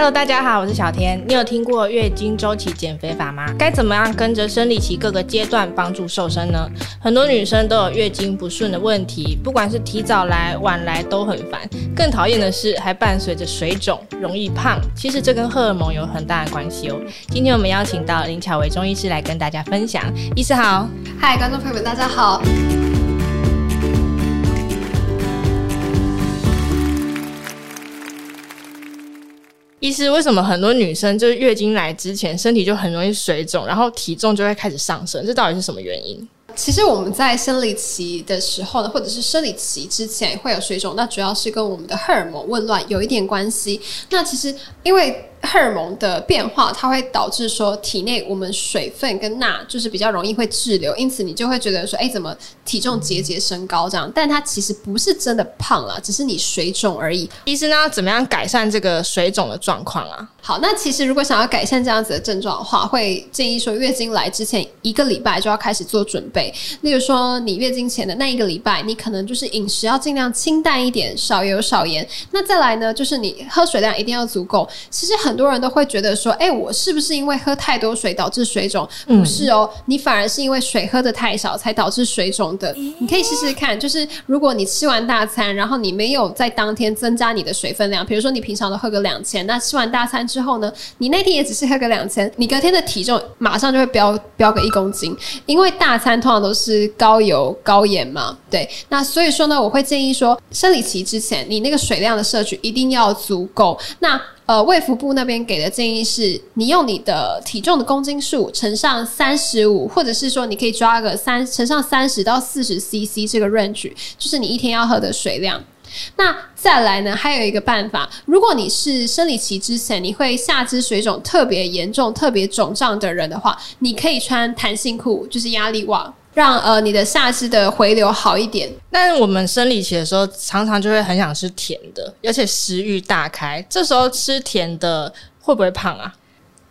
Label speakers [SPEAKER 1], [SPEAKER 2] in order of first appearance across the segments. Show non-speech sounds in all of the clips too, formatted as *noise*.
[SPEAKER 1] Hello，大家好，我是小天。你有听过月经周期减肥法吗？该怎么样跟着生理期各个阶段帮助瘦身呢？很多女生都有月经不顺的问题，不管是提早来、晚来都很烦。更讨厌的是，还伴随着水肿、容易胖。其实这跟荷尔蒙有很大的关系哦。今天我们邀请到林巧薇中医师来跟大家分享。医师好，
[SPEAKER 2] 嗨，观众朋友们，大家好。
[SPEAKER 1] 医师，为什么很多女生就是月经来之前身体就很容易水肿，然后体重就会开始上升？这到底是什么原因？
[SPEAKER 2] 其实我们在生理期的时候呢，或者是生理期之前会有水肿，那主要是跟我们的荷尔蒙紊乱有一点关系。那其实因为荷尔蒙的变化，它会导致说体内我们水分跟钠就是比较容易会滞留，因此你就会觉得说，哎，怎么体重节节升高这样？但它其实不是真的胖了，只是你水肿而已。
[SPEAKER 1] 医生呢，怎么样改善这个水肿的状况啊？
[SPEAKER 2] 好，那其实如果想要改善这样子的症状的话，会建议说月经来之前一个礼拜就要开始做准备。例如说，你月经前的那一个礼拜，你可能就是饮食要尽量清淡一点，少油少盐。那再来呢，就是你喝水量一定要足够。其实很多人都会觉得说，哎，我是不是因为喝太多水导致水肿？不是哦，你反而是因为水喝的太少才导致水肿的。你可以试试看，就是如果你吃完大餐，然后你没有在当天增加你的水分量，比如说你平常都喝个两千，那吃完大餐之后呢，你那天也只是喝个两千，你隔天的体重马上就会飙飙个一公斤，因为大餐通常都是高油高盐嘛，对。那所以说呢，我会建议说，生理期之前你那个水量的摄取一定要足够。那呃，卫福部那边给的建议是，你用你的体重的公斤数乘上三十五，或者是说你可以抓个三乘上三十到四十 CC 这个 range，就是你一天要喝的水量。那再来呢，还有一个办法，如果你是生理期之前你会下肢水肿特别严重、特别肿胀的人的话，你可以穿弹性裤，就是压力袜。让呃你的下肢的回流好一点。
[SPEAKER 1] 但我们生理期的时候，常常就会很想吃甜的，而且食欲大开。这时候吃甜的会不会胖啊？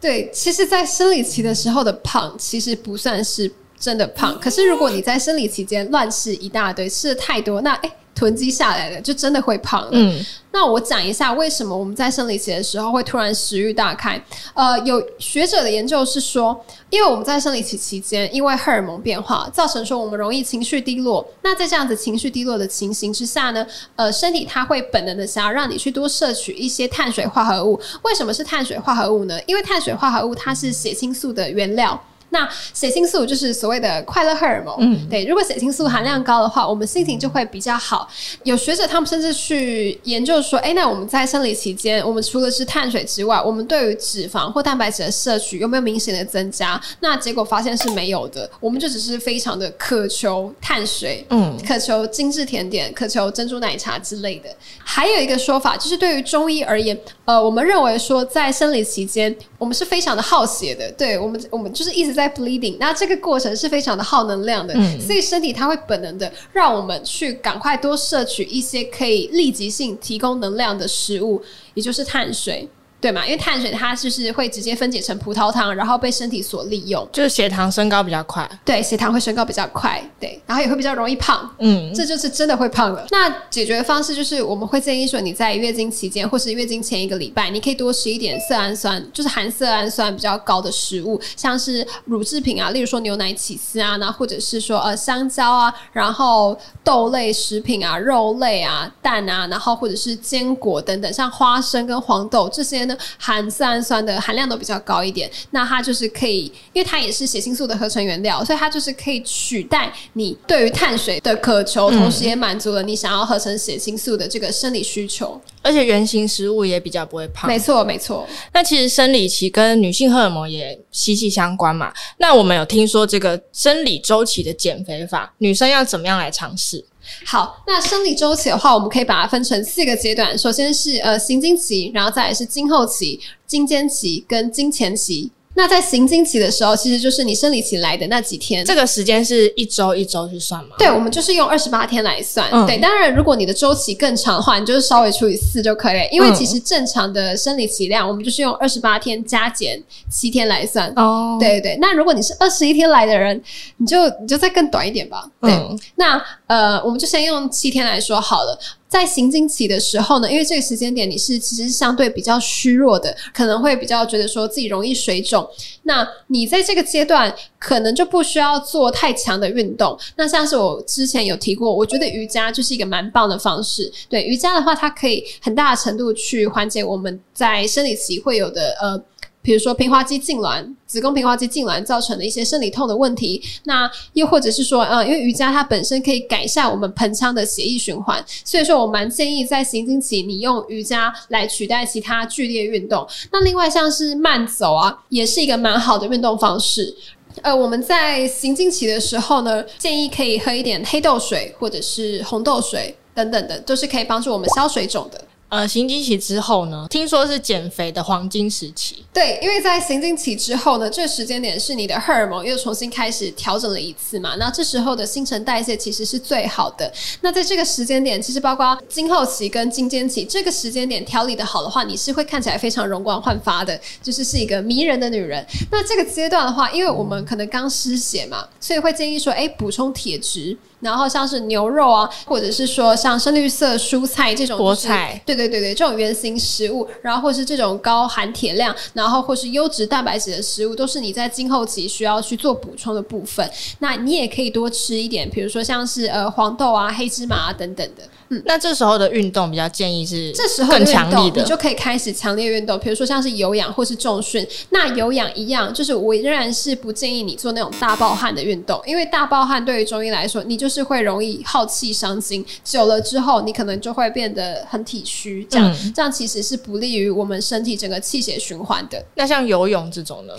[SPEAKER 2] 对，其实，在生理期的时候的胖，其实不算是真的胖。可是，如果你在生理期间乱吃一大堆，吃的太多，那诶囤积下来的就真的会胖了。嗯，那我讲一下为什么我们在生理期的时候会突然食欲大开。呃，有学者的研究是说，因为我们在生理期期间，因为荷尔蒙变化，造成说我们容易情绪低落。那在这样子情绪低落的情形之下呢，呃，身体它会本能的想要让你去多摄取一些碳水化合物。为什么是碳水化合物呢？因为碳水化合物它是血清素的原料。那血清素就是所谓的快乐荷尔蒙，嗯，对。如果血清素含量高的话，我们心情就会比较好。有学者他们甚至去研究说，诶，那我们在生理期间，我们除了吃碳水之外，我们对于脂肪或蛋白质的摄取有没有明显的增加？那结果发现是没有的。我们就只是非常的渴求碳水，嗯，渴求精致甜点，渴求珍珠奶茶之类的。还有一个说法，就是对于中医而言，呃，我们认为说在生理期间，我们是非常的耗血的，对我们，我们就是一直在。在 bleeding，那这个过程是非常的耗能量的，嗯，所以身体它会本能的让我们去赶快多摄取一些可以立即性提供能量的食物，也就是碳水。对嘛？因为碳水它就是会直接分解成葡萄糖，然后被身体所利用，
[SPEAKER 1] 就是血糖升高比较快。
[SPEAKER 2] 对，血糖会升高比较快，对，然后也会比较容易胖。嗯，这就是真的会胖了。那解决的方式就是，我们会建议说，你在月经期间或是月经前一个礼拜，你可以多吃一点色氨酸，就是含色氨酸比较高的食物，像是乳制品啊，例如说牛奶、起司啊，那或者是说呃香蕉啊，然后豆类食品啊、肉类啊、蛋啊，然后或者是坚果等等，像花生跟黄豆这些呢。含色氨酸的含量都比较高一点，那它就是可以，因为它也是血清素的合成原料，所以它就是可以取代你对于碳水的渴求，同时也满足了你想要合成血清素的这个生理需求。
[SPEAKER 1] 而且原型食物也比较不会胖。
[SPEAKER 2] 没错，没错。
[SPEAKER 1] 那其实生理期跟女性荷尔蒙也息息相关嘛。那我们有听说这个生理周期的减肥法，女生要怎么样来尝试？
[SPEAKER 2] 好，那生理周期的话，我们可以把它分成四个阶段。首先是呃行经期，然后再是经后期、经间期跟经前期。那在行经期的时候，其实就是你生理期来的那几天，
[SPEAKER 1] 这个时间是一周一周去算吗？
[SPEAKER 2] 对，我们就是用二十八天来算。嗯、对，当然如果你的周期更长的话，你就是稍微除以四就可以了。因为其实正常的生理期量，我们就是用二十八天加减七天来算。哦，对对。那如果你是二十一天来的人，你就你就再更短一点吧。对，嗯、那呃，我们就先用七天来说好了。在行经期的时候呢，因为这个时间点你是其实相对比较虚弱的，可能会比较觉得说自己容易水肿。那你在这个阶段可能就不需要做太强的运动。那像是我之前有提过，我觉得瑜伽就是一个蛮棒的方式。对，瑜伽的话，它可以很大程度去缓解我们在生理期会有的呃。比如说平滑肌痉挛、子宫平滑肌痉挛造成的一些生理痛的问题，那又或者是说，呃，因为瑜伽它本身可以改善我们盆腔的血液循环，所以说我蛮建议在行经期你用瑜伽来取代其他剧烈运动。那另外像是慢走啊，也是一个蛮好的运动方式。呃，我们在行经期的时候呢，建议可以喝一点黑豆水或者是红豆水等等的，都是可以帮助我们消水肿的。
[SPEAKER 1] 呃，行经期之后呢，听说是减肥的黄金时期。
[SPEAKER 2] 对，因为在行经期之后呢，这个时间点是你的荷尔蒙又重新开始调整了一次嘛，那这时候的新陈代谢其实是最好的。那在这个时间点，其实包括经后期跟经间期这个时间点调理的好的话，你是会看起来非常容光焕发的，就是是一个迷人的女人。那这个阶段的话，因为我们可能刚失血嘛，所以会建议说，哎，补充铁质。然后像是牛肉啊，或者是说像深绿色蔬菜这种
[SPEAKER 1] 菠菜，
[SPEAKER 2] 对对对对，这种圆形食物，然后或是这种高含铁量，然后或是优质蛋白质的食物，都是你在今后期需要去做补充的部分。那你也可以多吃一点，比如说像是呃黄豆啊、黑芝麻啊等等的。嗯，
[SPEAKER 1] 那这时候的运动比较建议是
[SPEAKER 2] 这时候更强力的，你就可以开始强烈运动，比如说像是有氧或是重训。那有氧一样，就是我仍然是不建议你做那种大爆汗的运动，因为大爆汗对于中医来说，你就是会容易耗气伤精，久了之后你可能就会变得很体虚，这样、嗯、这样其实是不利于我们身体整个气血循环的。
[SPEAKER 1] 那像游泳这种呢？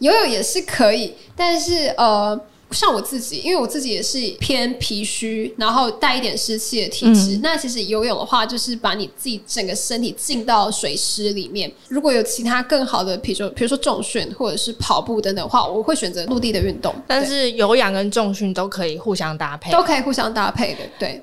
[SPEAKER 2] 游泳也是可以，但是呃。像我自己，因为我自己也是偏脾虚，然后带一点湿气的体质。嗯、那其实游泳的话，就是把你自己整个身体浸到水湿里面。如果有其他更好的，比如说比如说重训或者是跑步等等的话，我会选择陆地的运动。
[SPEAKER 1] 但是有氧跟重训都可以互相搭配，
[SPEAKER 2] 都可以互相搭配的，对。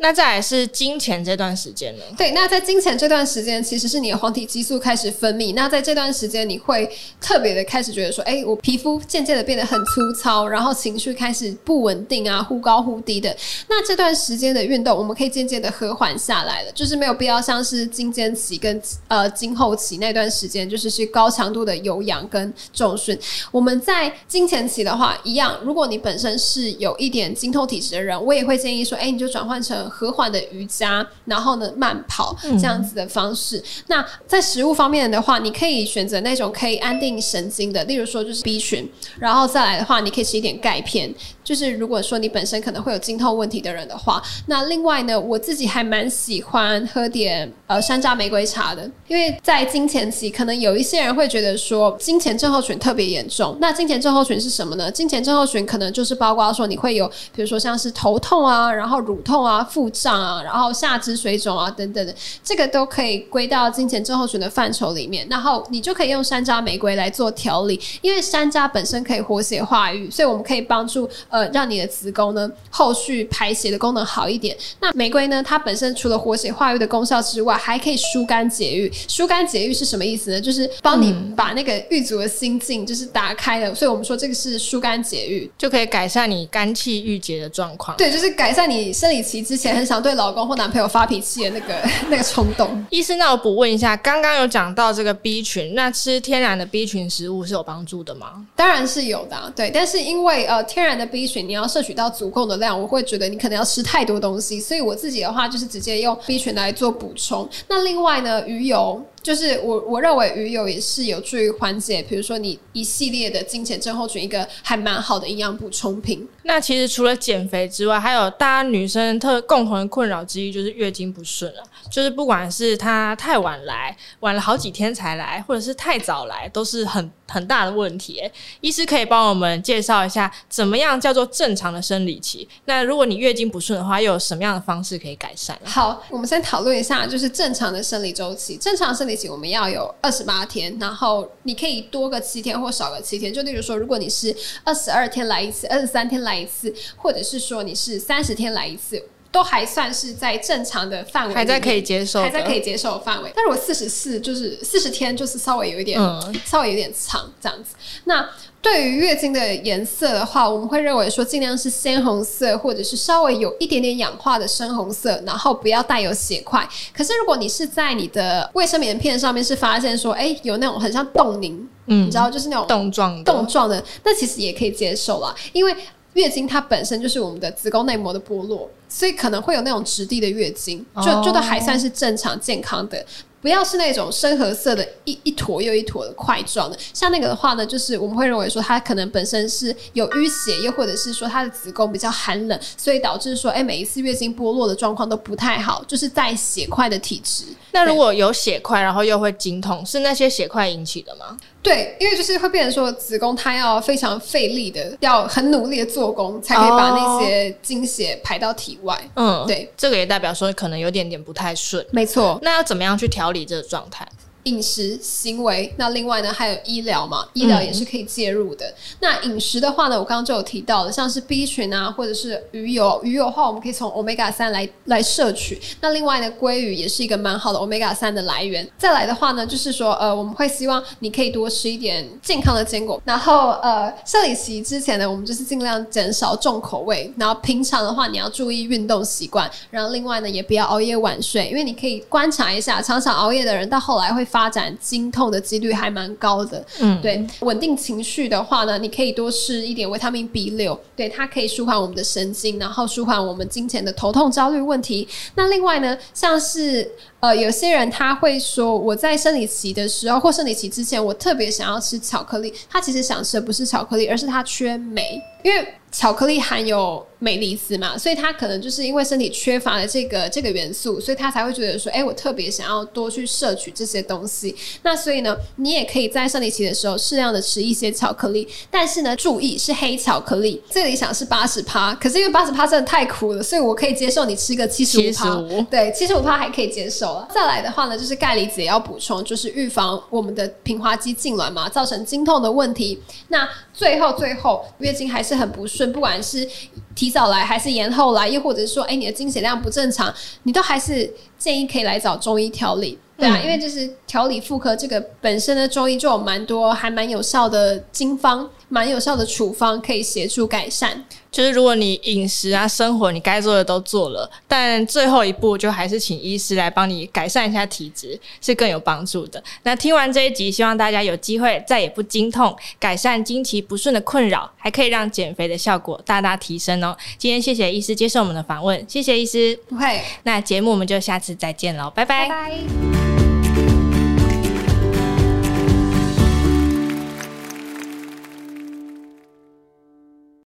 [SPEAKER 1] 那再来是经前这段时间呢？
[SPEAKER 2] 对，那在经前这段时间，其实是你的黄体激素开始分泌。那在这段时间，你会特别的开始觉得说，哎，我皮肤渐渐的变得很粗糙，然后情绪开始不稳定啊，忽高忽低的。那这段时间的运动，我们可以渐渐的和缓下来了，就是没有必要像是经间期跟呃经后期那段时间，就是是高强度的有氧跟重训。我们在经前期的话，一样，如果你本身是有一点经痛体质的人，我也会建议说，哎，你就转换成。和缓的瑜伽，然后呢，慢跑这样子的方式。嗯、那在食物方面的话，你可以选择那种可以安定神经的，例如说就是 B 群，然后再来的话，你可以吃一点钙片。就是如果说你本身可能会有经痛问题的人的话，那另外呢，我自己还蛮喜欢喝点呃山楂玫瑰茶的，因为在经前期，可能有一些人会觉得说经前症候群特别严重。那经前症候群是什么呢？经前症候群可能就是包括说你会有，比如说像是头痛啊，然后乳痛啊，腹胀啊，然后下肢水肿啊等等的，这个都可以归到经前症候群的范畴里面。然后你就可以用山楂玫瑰来做调理，因为山楂本身可以活血化瘀，所以我们可以帮助呃。呃，让你的子宫呢，后续排血的功能好一点。那玫瑰呢，它本身除了活血化瘀的功效之外，还可以疏肝解郁。疏肝解郁是什么意思呢？就是帮你把那个郁阻的心境就是打开了。所以我们说这个是疏肝解郁，
[SPEAKER 1] 就可以改善你肝气郁结的状况。
[SPEAKER 2] 对，就是改善你生理期之前很想对老公或男朋友发脾气的那个 *laughs* 那个冲动。
[SPEAKER 1] 医生，那我补问一下，刚刚有讲到这个 B 群，那吃天然的 B 群食物是有帮助的吗？
[SPEAKER 2] 当然是有的啊，对。但是因为呃，天然的 B 群你要摄取到足够的量，我会觉得你可能要吃太多东西，所以我自己的话就是直接用 B 群来做补充。那另外呢，鱼油。就是我我认为鱼油也是有助于缓解，比如说你一系列的经前症候群一个还蛮好的营养补充品。
[SPEAKER 1] 那其实除了减肥之外，还有大家女生特共同的困扰之一就是月经不顺了。就是不管是她太晚来，晚了好几天才来，或者是太早来，都是很很大的问题。医师可以帮我们介绍一下，怎么样叫做正常的生理期？那如果你月经不顺的话，又有什么样的方式可以改善？
[SPEAKER 2] 好，我们先讨论一下，就是正常的生理周期。正常生我们要有二十八天，然后你可以多个七天或少个七天。就例如说，如果你是二十二天来一次，二十三天来一次，或者是说你是三十天来一次。都还算是在正常的范围，
[SPEAKER 1] 还在可以接受，
[SPEAKER 2] 还在可以接受的范围。但是我四十四就是四十天，就是稍微有一点，嗯、稍微有点长这样子。那对于月经的颜色的话，我们会认为说尽量是鲜红色，或者是稍微有一点点氧化的深红色，然后不要带有血块。可是如果你是在你的卫生棉片上面是发现说，哎，有那种很像冻凝，嗯，你知道就是那种
[SPEAKER 1] 冻状
[SPEAKER 2] 冻状的，那其实也可以接受啦，因为月经它本身就是我们的子宫内膜的剥落，所以可能会有那种质地的月经，就就都还算是正常健康的。不要是那种深褐色的一一坨又一坨的块状的，像那个的话呢，就是我们会认为说它可能本身是有淤血，又或者是说它的子宫比较寒冷，所以导致说，哎，每一次月经剥落的状况都不太好，就是带血块的体质。
[SPEAKER 1] 那如果有血块，然后又会经痛，是那些血块引起的吗？
[SPEAKER 2] 对，因为就是会变成说子宫它要非常费力的，要很努力的做工，才可以把那些经血排到体外。
[SPEAKER 1] 嗯，
[SPEAKER 2] 对，
[SPEAKER 1] 这个也代表说可能有点点不太顺。
[SPEAKER 2] 没错，
[SPEAKER 1] 那要怎么样去调理这个状态？
[SPEAKER 2] 饮食、行为，那另外呢，还有医疗嘛？医疗也是可以介入的。嗯、那饮食的话呢，我刚刚就有提到了，像是 B 群啊，或者是鱼油，鱼油的话，我们可以从 Omega 三来来摄取。那另外呢，鲑鱼也是一个蛮好的 Omega 三的来源。再来的话呢，就是说，呃，我们会希望你可以多吃一点健康的坚果。然后，呃，生理期之前呢，我们就是尽量减少重口味。然后平常的话，你要注意运动习惯。然后另外呢，也不要熬夜晚睡，因为你可以观察一下，常常熬夜的人到后来会发。发展经痛的几率还蛮高的，嗯，对，稳定情绪的话呢，你可以多吃一点维他命 B 六，对，它可以舒缓我们的神经，然后舒缓我们金钱的头痛、焦虑问题。那另外呢，像是呃，有些人他会说，我在生理期的时候或生理期之前，我特别想要吃巧克力，他其实想吃的不是巧克力，而是他缺镁，因为。巧克力含有镁离子嘛，所以他可能就是因为身体缺乏了这个这个元素，所以他才会觉得说，哎、欸，我特别想要多去摄取这些东西。那所以呢，你也可以在生理期的时候适量的吃一些巧克力，但是呢，注意是黑巧克力。最理想是八十趴，可是因为八十趴真的太苦了，所以我可以接受你吃个七十五趴。对，七十五趴还可以接受了。再来的话呢，就是钙离子也要补充，就是预防我们的平滑肌痉挛嘛，造成经痛的问题。那最后最后，月经还是很不顺。不管是提早来还是延后来，又或者是说，哎，你的经血量不正常，你都还是建议可以来找中医调理，对啊，嗯、因为就是调理妇科这个本身的中医就有蛮多还蛮有效的经方。蛮有效的处方可以协助改善，
[SPEAKER 1] 就是如果你饮食啊、生活你该做的都做了，但最后一步就还是请医师来帮你改善一下体质，是更有帮助的。那听完这一集，希望大家有机会再也不经痛，改善经期不顺的困扰，还可以让减肥的效果大大提升哦。今天谢谢医师接受我们的访问，谢谢医师。
[SPEAKER 2] 不会，
[SPEAKER 1] 那节目我们就下次再见喽，拜拜。